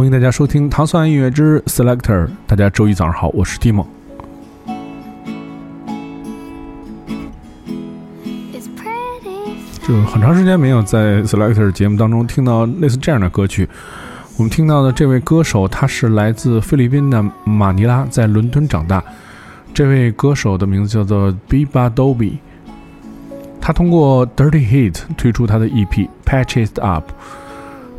欢迎大家收听《糖蒜音乐之 Selector》。大家周一早上好，我是蒂梦。就很长时间没有在 Selector 节目当中听到类似这样的歌曲。我们听到的这位歌手，他是来自菲律宾的马尼拉，在伦敦长大。这位歌手的名字叫做 Biba Dobi。他通过 Dirty Hit 推出他的 EP《Patches Up》。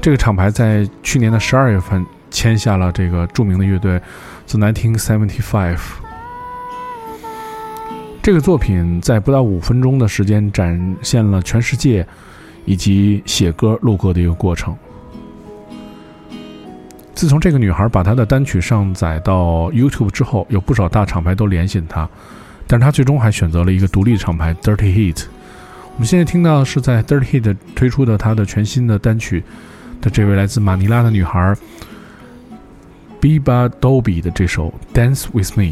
这个厂牌在去年的十二月份签下了这个著名的乐队 The 1975。这个作品在不到五分钟的时间展现了全世界以及写歌录歌的一个过程。自从这个女孩把她的单曲上载到 YouTube 之后，有不少大厂牌都联系她，但是她最终还选择了一个独立厂牌 Dirty Heat。我们现在听到的是在 Dirty Heat 推出的她的全新的单曲。的这位来自马尼拉的女孩，Biba Dobi 的这首《Dance with Me》。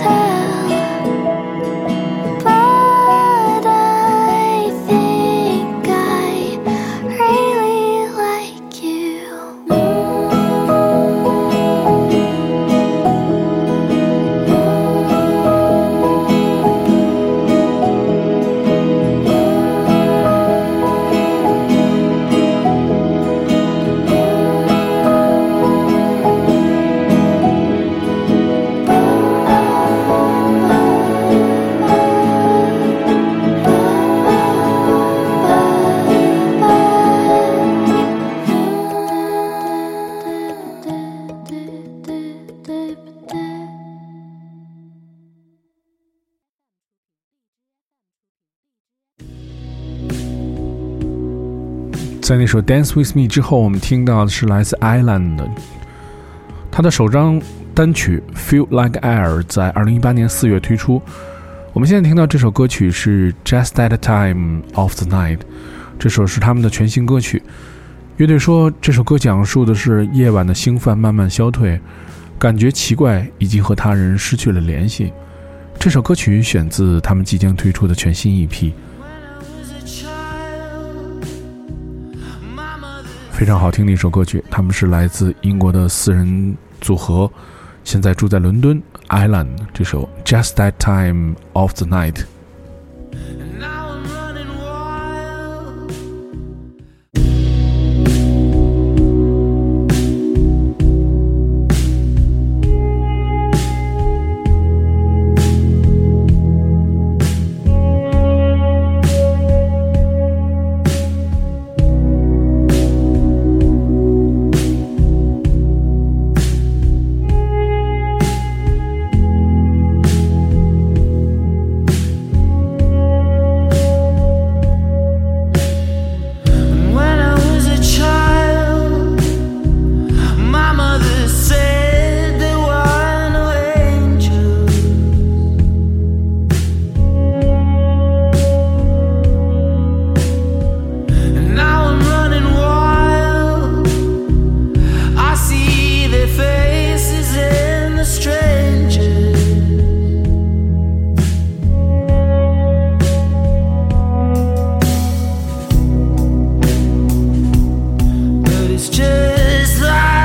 time. 在那首《Dance with Me》之后，我们听到的是来自 Island 的他的首张单曲《Feel Like Air》在二零一八年四月推出。我们现在听到这首歌曲是《Just That Time of the Night》，这首是他们的全新歌曲。乐队说这首歌讲述的是夜晚的兴奋慢慢消退，感觉奇怪，已经和他人失去了联系。这首歌曲选自他们即将推出的全新 EP。非常好听的一首歌曲，他们是来自英国的四人组合，现在住在伦敦，Island 这首《Just That Time of the Night》。desire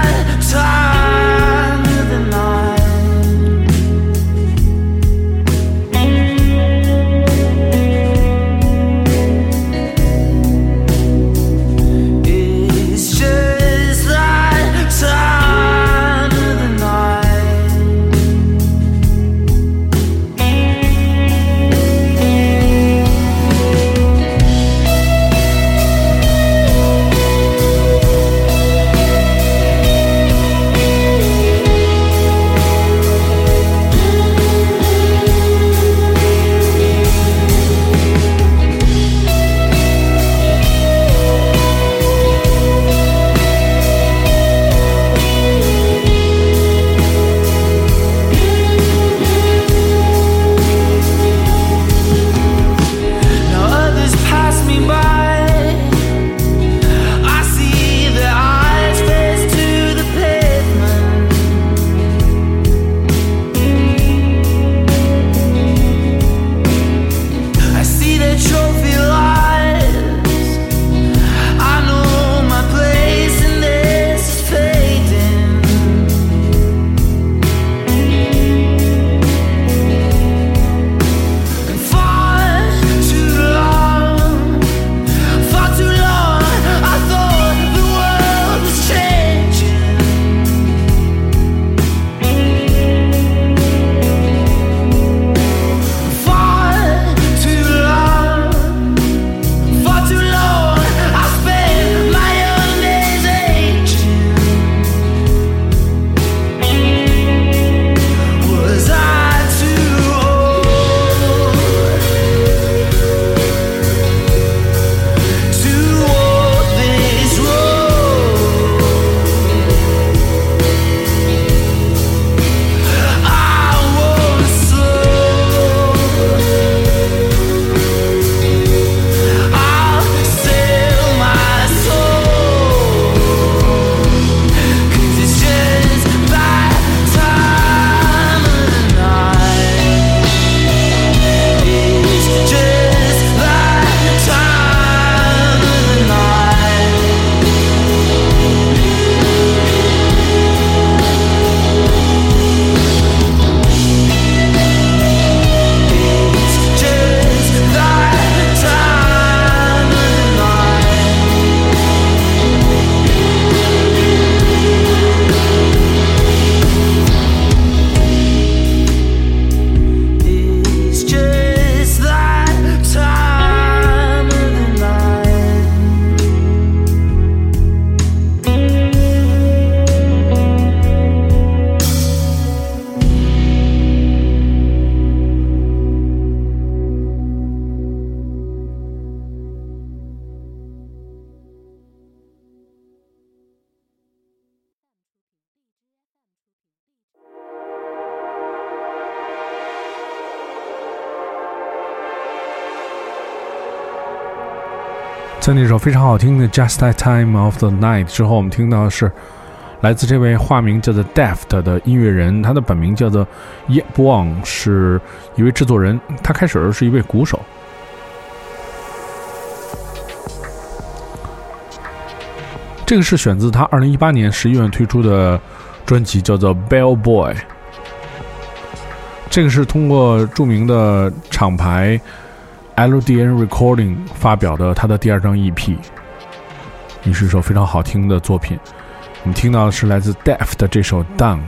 那首非常好听的《Just That Time of the Night》之后，我们听到的是来自这位化名叫做 Deft 的音乐人，他的本名叫做 Ye Bong，是一位制作人。他开始是一位鼓手。这个是选自他二零一八年十一月推出的专辑，叫做《Bell Boy》。这个是通过著名的厂牌 LDN Recording 发表的他的第二张 EP，也是一首非常好听的作品。我们听到的是来自 Deaf 的这首 Down。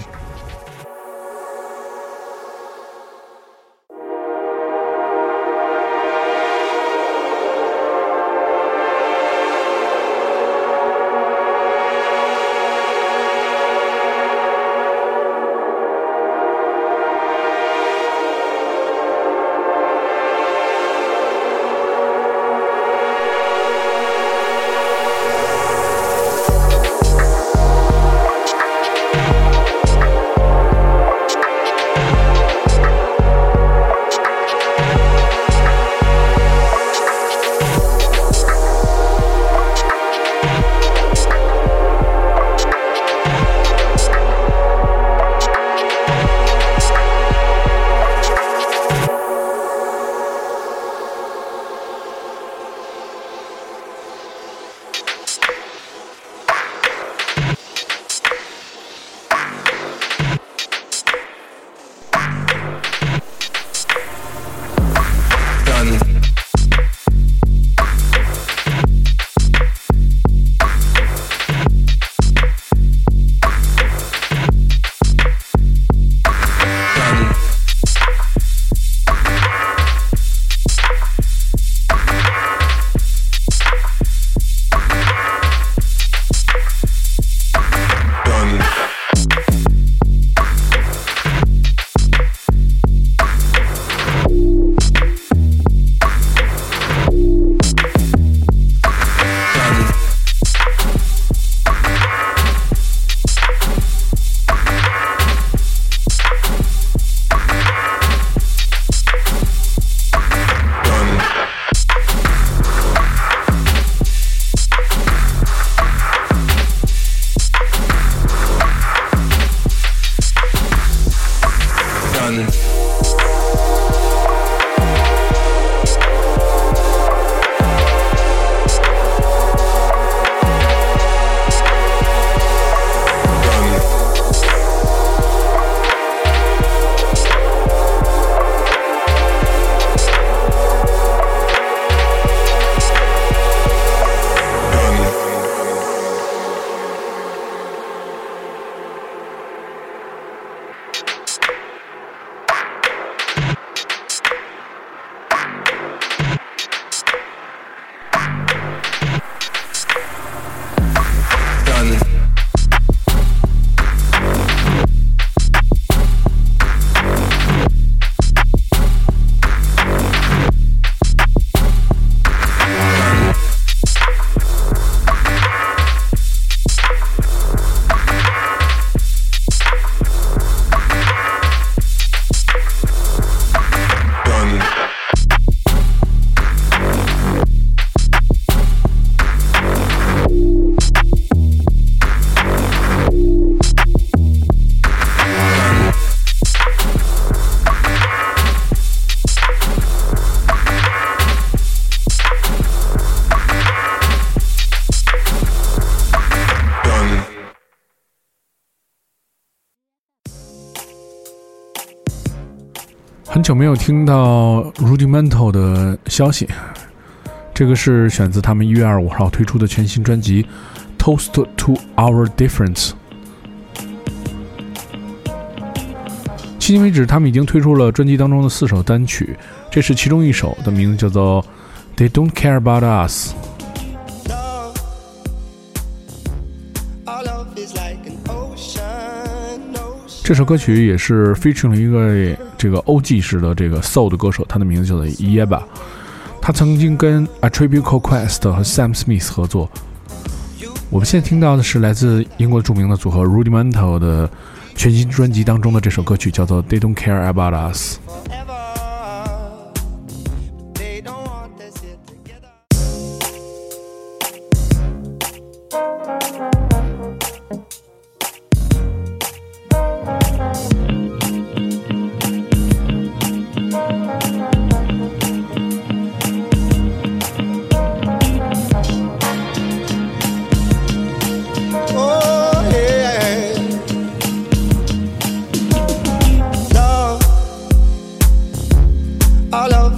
很久没有听到 Rudimental 的消息，这个是选自他们一月二十五号推出的全新专辑《Toast to Our Difference》。迄今为止，他们已经推出了专辑当中的四首单曲，这是其中一首，的名字叫做《They Don't Care About Us》。 这首歌曲也是 featuring 了一个这个 OG 式的这个 soul 的歌手，他的名字叫做 Yeba。他曾经跟 Attribute Quest 和 Sam Smith 合作。我们现在听到的是来自英国著名的组合 Rudimental 的全新专辑当中的这首歌曲，叫做 They Don't Care About Us。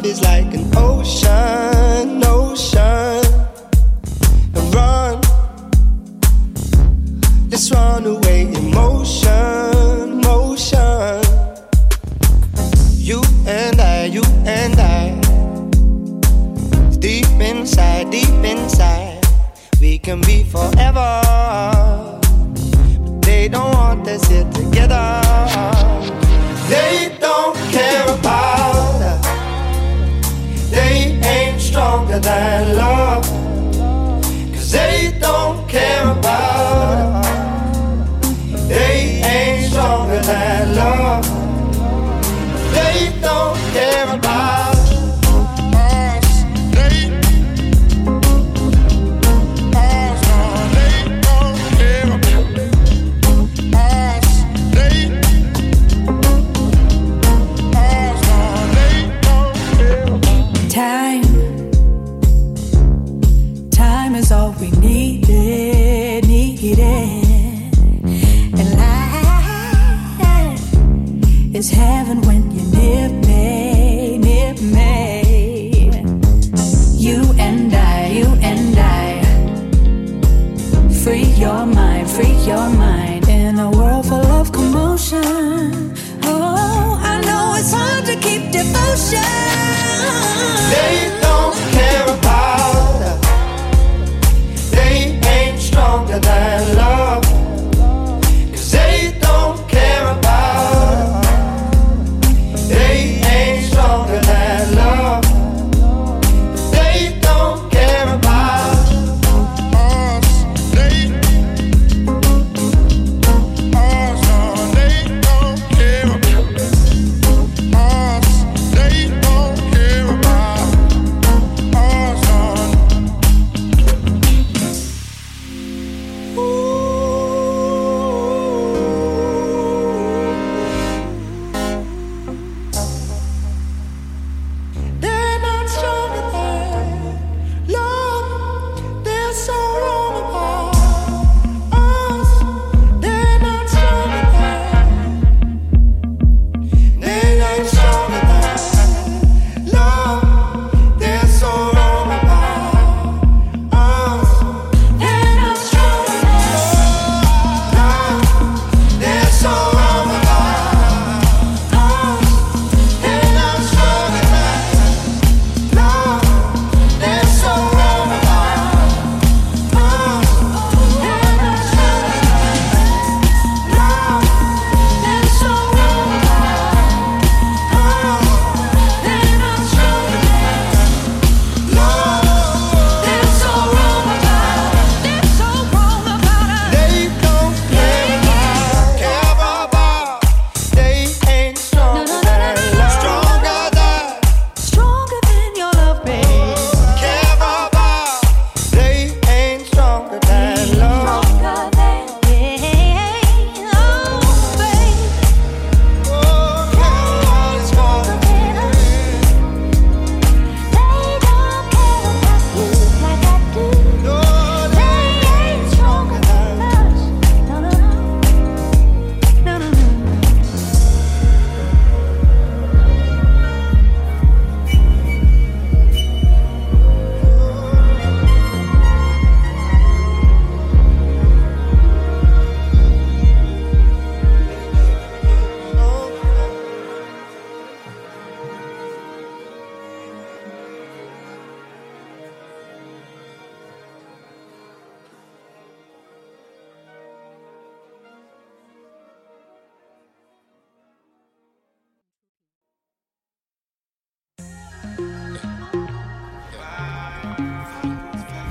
is like an ocean.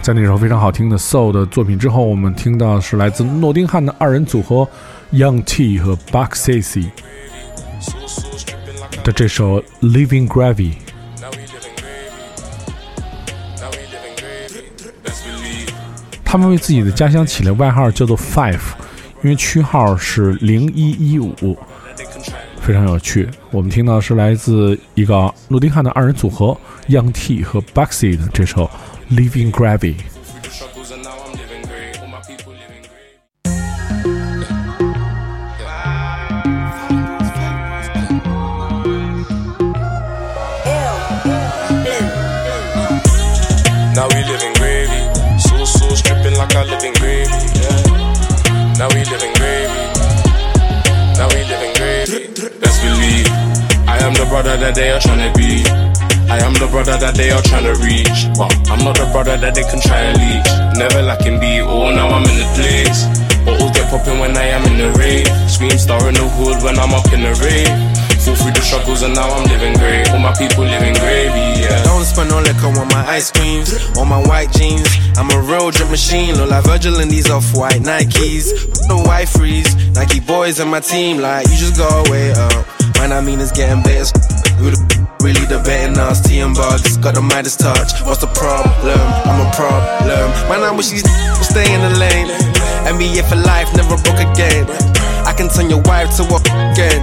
在那首非常好听的 Soul 的作品之后，我们听到是来自诺丁汉的二人组合 Young T 和 Buck Sissy 的这首《Living Gravy》。他们为自己的家乡起了外号叫做 Five，因为区号是零一一五，非常有趣。我们听到是来自一个诺丁汉的二人组合 Young T 和 Bucksy 的这首《Living Gravy》。now living living we live in gravy. Sauce, sauce dripping like I live in gravy. Yeah. Now we live in gravy. Now we live in gravy. Let's believe I am the brother that they are trying to be. I am the brother that they are trying to reach, but I'm not the brother that they can try and leech. Never lacking beat, oh now I'm in the place. Bottles get popping when I am in the rave. Scream star in the hood when I'm up in the rave. Fall through the struggles and now I'm living great. All my people living gravy, yeah. Don't spend no liquor on my ice creams, on my white jeans. I'm a real drip machine, look like Virgil in these off-white Nikes. The white freeze, Nike boys in my team, like you just go away up. Man, I mean it's getting better. Who the really debating us? T and bugs, got the Midas touch. What's the problem? I'm a problem. Man, I wish these would stay in the lane. NBA for life, never broke again. I can turn your wife to a again.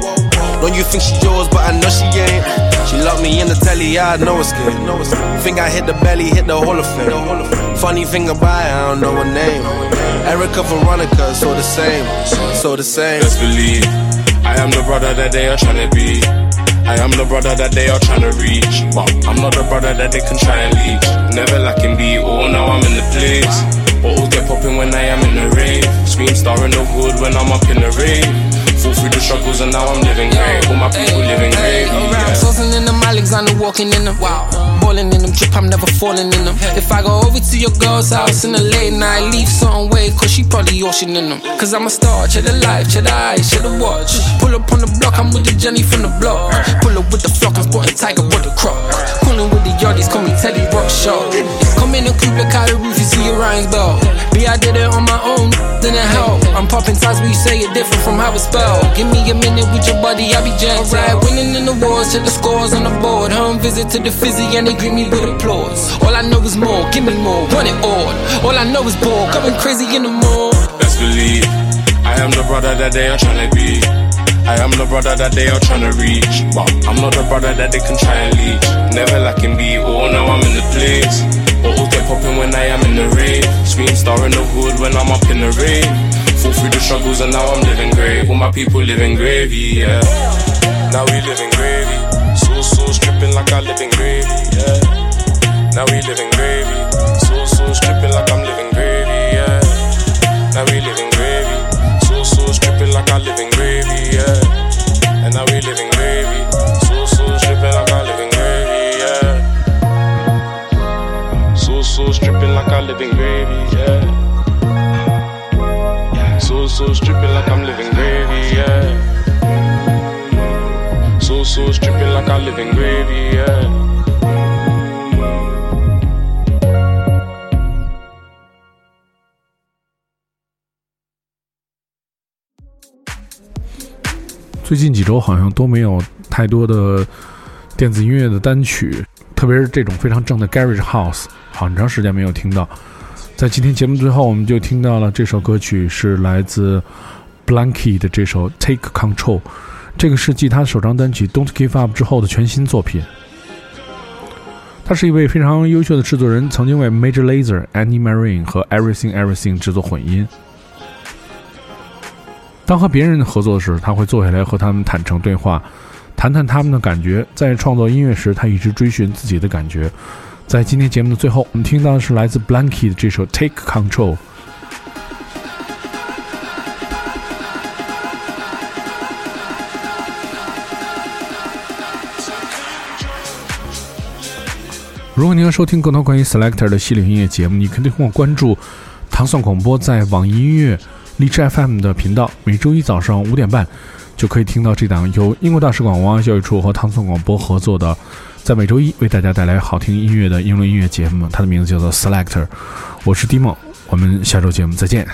Don't you think she yours, but I know she ain't. She locked me in the telly, I know it's good. Think I hit the belly, hit the Hall of Fame. Funny thing about it, I don't know her name. Erica Veronica, so the same, so the same. Let's believe I am the brother that they are trying to be. I am the brother that they are trying to reach, but I'm not the brother that they can try and leech. Never lacking beat, oh now I'm in the place. Bottles get popping when I am in the rave. Scream star in the hood when I'm up in the rave. Fall through the struggles and now I'm living great. All my people living great. I'm tossing in them, Alexander walking in them. Wow. Balling in them, drip, I'm never falling in them. If I go over to your girl's house in the late night, leave something way, cause she probably ocean in them. Cause I'm a star, check the life, check the eyes, check the watch. Pull up on the block, I'm with the Jenny from the block. Pull up with the flock, I'm sporting Tiger with the crop. Coolin' with the yardies, call me Teddy Rock Shaw. Come in and creep, look out the roof, you see your Ryan's bell. B, I did it on my own, didn't help. I'm popping ties, but you say it different from how it's spelled. Give me a minute with your body, I'll be gentle. Right, winning in the wars, check the scores on the board. Home visit to the fizzy, and they greet me with applause. All I know is more, give me more, want it all. All I know is ball, going crazy in the mall. Let's believe I am the brother that they are trying to be. I am the brother that they are trying to reach, but I'm not the brother that they can try and leech. Never lacking be, oh now I'm in the place. Bottles get popping when I am in the rave. Scream star in the hood when I'm up in the rave. Fall through the struggles and now I'm living great. All my people living gravy, yeah. Now we living gravy. So so stripping like I live in gravy, yeah. Now we living gravy. So so stripping like I'm living gravy, yeah. Now we living gravy. So so stripping like I live in gravy, yeah. And now we living gravy. So so stripping like I live in gravy, yeah. So so stripping like I live in gravy, yeah. So so stripping like I'm living gravy, yeah. So so stripping like I'm live in gravy, yeah. 最近几周好像都没有太多的电子音乐的单曲，特别是这种非常正的 Garage House，很长时间没有听到。在今天节目最后，我们就听到了这首歌曲，是来自 Blanky 的这首 Take Control，这个是继他首张单曲 Don't Give Up 之后的全新作品。他是一位非常优秀的制作人，曾经为 Major Lazer、Annie Marine 和 Everything Everything 制作混音。当和别人合作时，他会坐下来和他们坦诚对话，谈谈他们的感觉。在创作音乐时，他一直追寻自己的感觉。在今天节目的最后，我们听到的是来自 Blanky 的这首《Take Control》。如果您要收听更多关于 Selector 的系列音乐节目，你可以通过关注糖蒜广播在网易音乐、荔枝 FM 的频道，每周一早上五点半就可以听到这档由英国大使馆文化教育处和糖蒜广播合作的，在每周一为大家带来好听音乐的英伦音乐节目。它的名字叫做 Selector。我是 Dimo，我们下周节目再见。